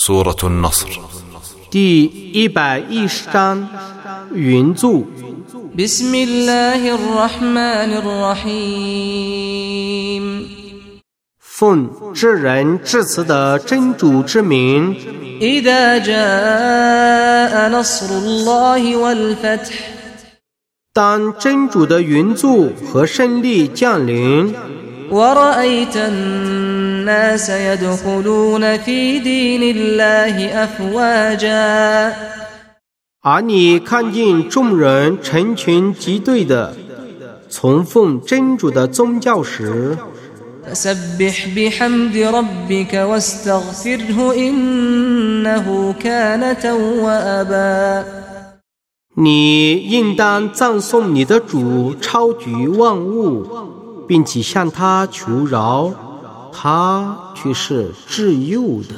سورة النصر 第一百一十章云柱。 بسم الله الرحمن الرحيم 奉至仁至慈的真主之名， إذا جاء نصر الله والفتح 当真主的云柱和胜利降临， ورأيت الناس يدخلون في دين الله أفواجا 而你看见众人成群结队的从奉真主的宗教时， فسبح بحمد ربك واستغفره إنه كان توابا 你应当赞颂你的主超举万物， 并且向他求饶，他却是自幼的。